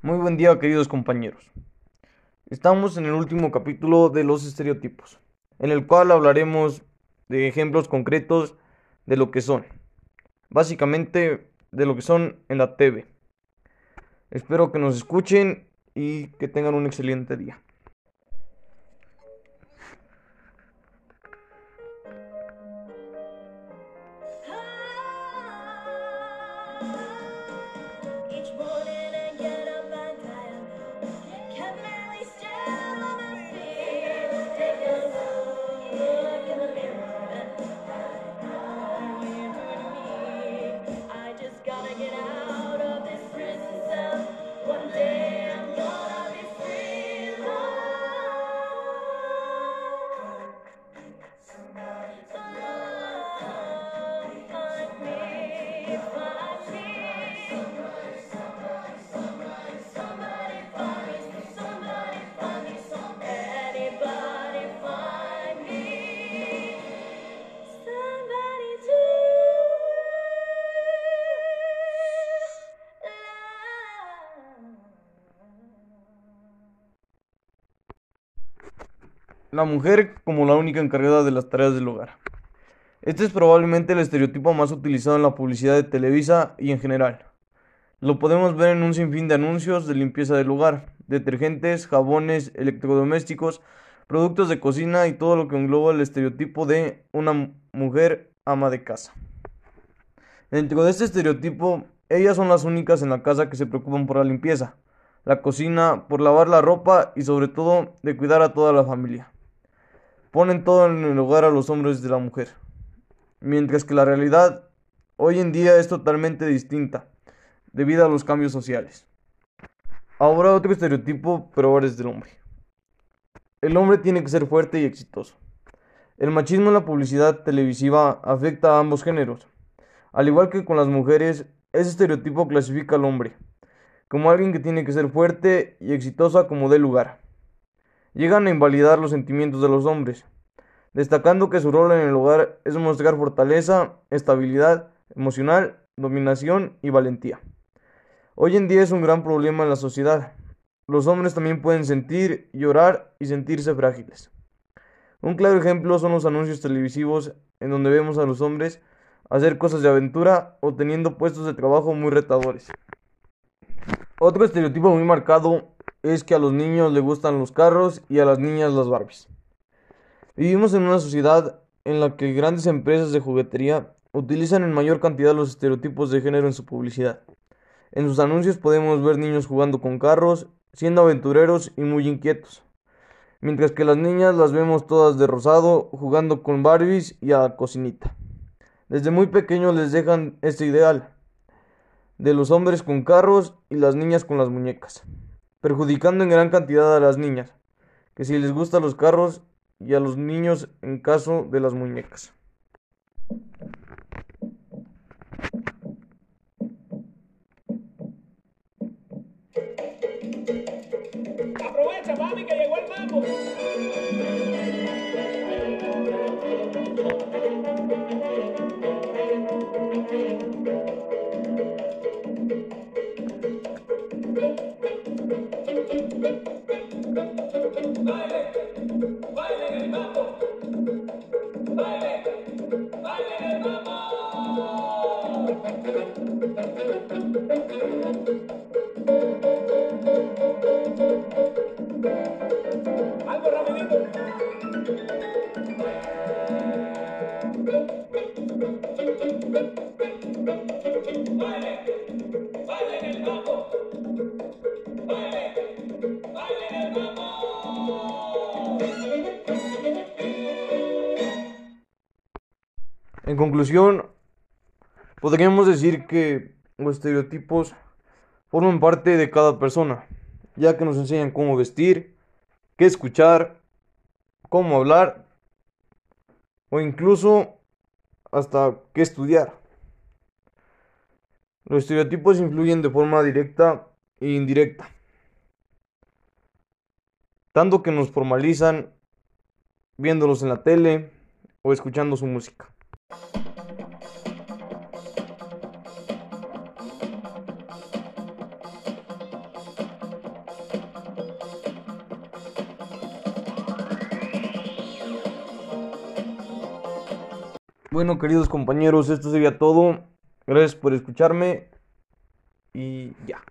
Muy buen día queridos compañeros. Estamos en el último capítulo de los estereotipos, en el cual hablaremos de ejemplos concretos de lo que son, básicamente de lo que son en la TV. Espero que nos escuchen y que tengan un excelente día. La mujer como la única encargada de las tareas del hogar. Este es probablemente el estereotipo más utilizado en la publicidad de Televisa y en general. Lo podemos ver en un sinfín de anuncios de limpieza del hogar, detergentes, jabones, electrodomésticos, productos de cocina y todo lo que engloba el estereotipo de una mu- mujer ama de casa. Dentro de este estereotipo, ellas son las únicas en la casa que se preocupan por la limpieza, la cocina, por lavar la ropa y sobre todo de cuidar a toda la familia. Ponen todo en el hogar a los hombres de la mujer. Mientras que la realidad hoy en día es totalmente distinta debido a los cambios sociales. Ahora otro estereotipo, pero es del hombre. El hombre tiene que ser fuerte y exitoso. El machismo en la publicidad televisiva afecta a ambos géneros. Al igual que con las mujeres, ese estereotipo clasifica al hombre como alguien que tiene que ser fuerte y exitosa como dé lugar. Llegan a invalidar los sentimientos de los hombres, destacando que su rol en el hogar es mostrar fortaleza, estabilidad emocional, dominación y valentía. Hoy en día es un gran problema en la sociedad. Los hombres también pueden sentir, llorar y sentirse frágiles. Un claro ejemplo son los anuncios televisivos en donde vemos a los hombres hacer cosas de aventura o teniendo puestos de trabajo muy retadores. Otro estereotipo muy marcado es que a los niños les gustan los carros y a las niñas las Barbies. Vivimos en una sociedad en la que grandes empresas de juguetería utilizan en mayor cantidad los estereotipos de género en su publicidad. En sus anuncios podemos ver niños jugando con carros, siendo aventureros y muy inquietos. Mientras que las niñas las vemos todas de rosado, jugando con Barbies y a cocinita. Desde muy pequeños les dejan este ideal de los hombres con carros y las niñas con las muñecas, perjudicando en gran cantidad a las niñas, que si les gustan los carros y a los niños en caso de las muñecas. Aprovecha, mami, que llegó el mambo. Baile, en el mambo. En conclusión, podríamos decir que los estereotipos forman parte de cada persona, ya que nos enseñan cómo vestir, qué escuchar, cómo hablar o incluso hasta qué estudiar. Los estereotipos influyen de forma directa e indirecta, tanto que nos formalizan viéndolos en la tele o escuchando su música. Bueno, queridos compañeros, esto sería todo. Gracias por escucharme y ya.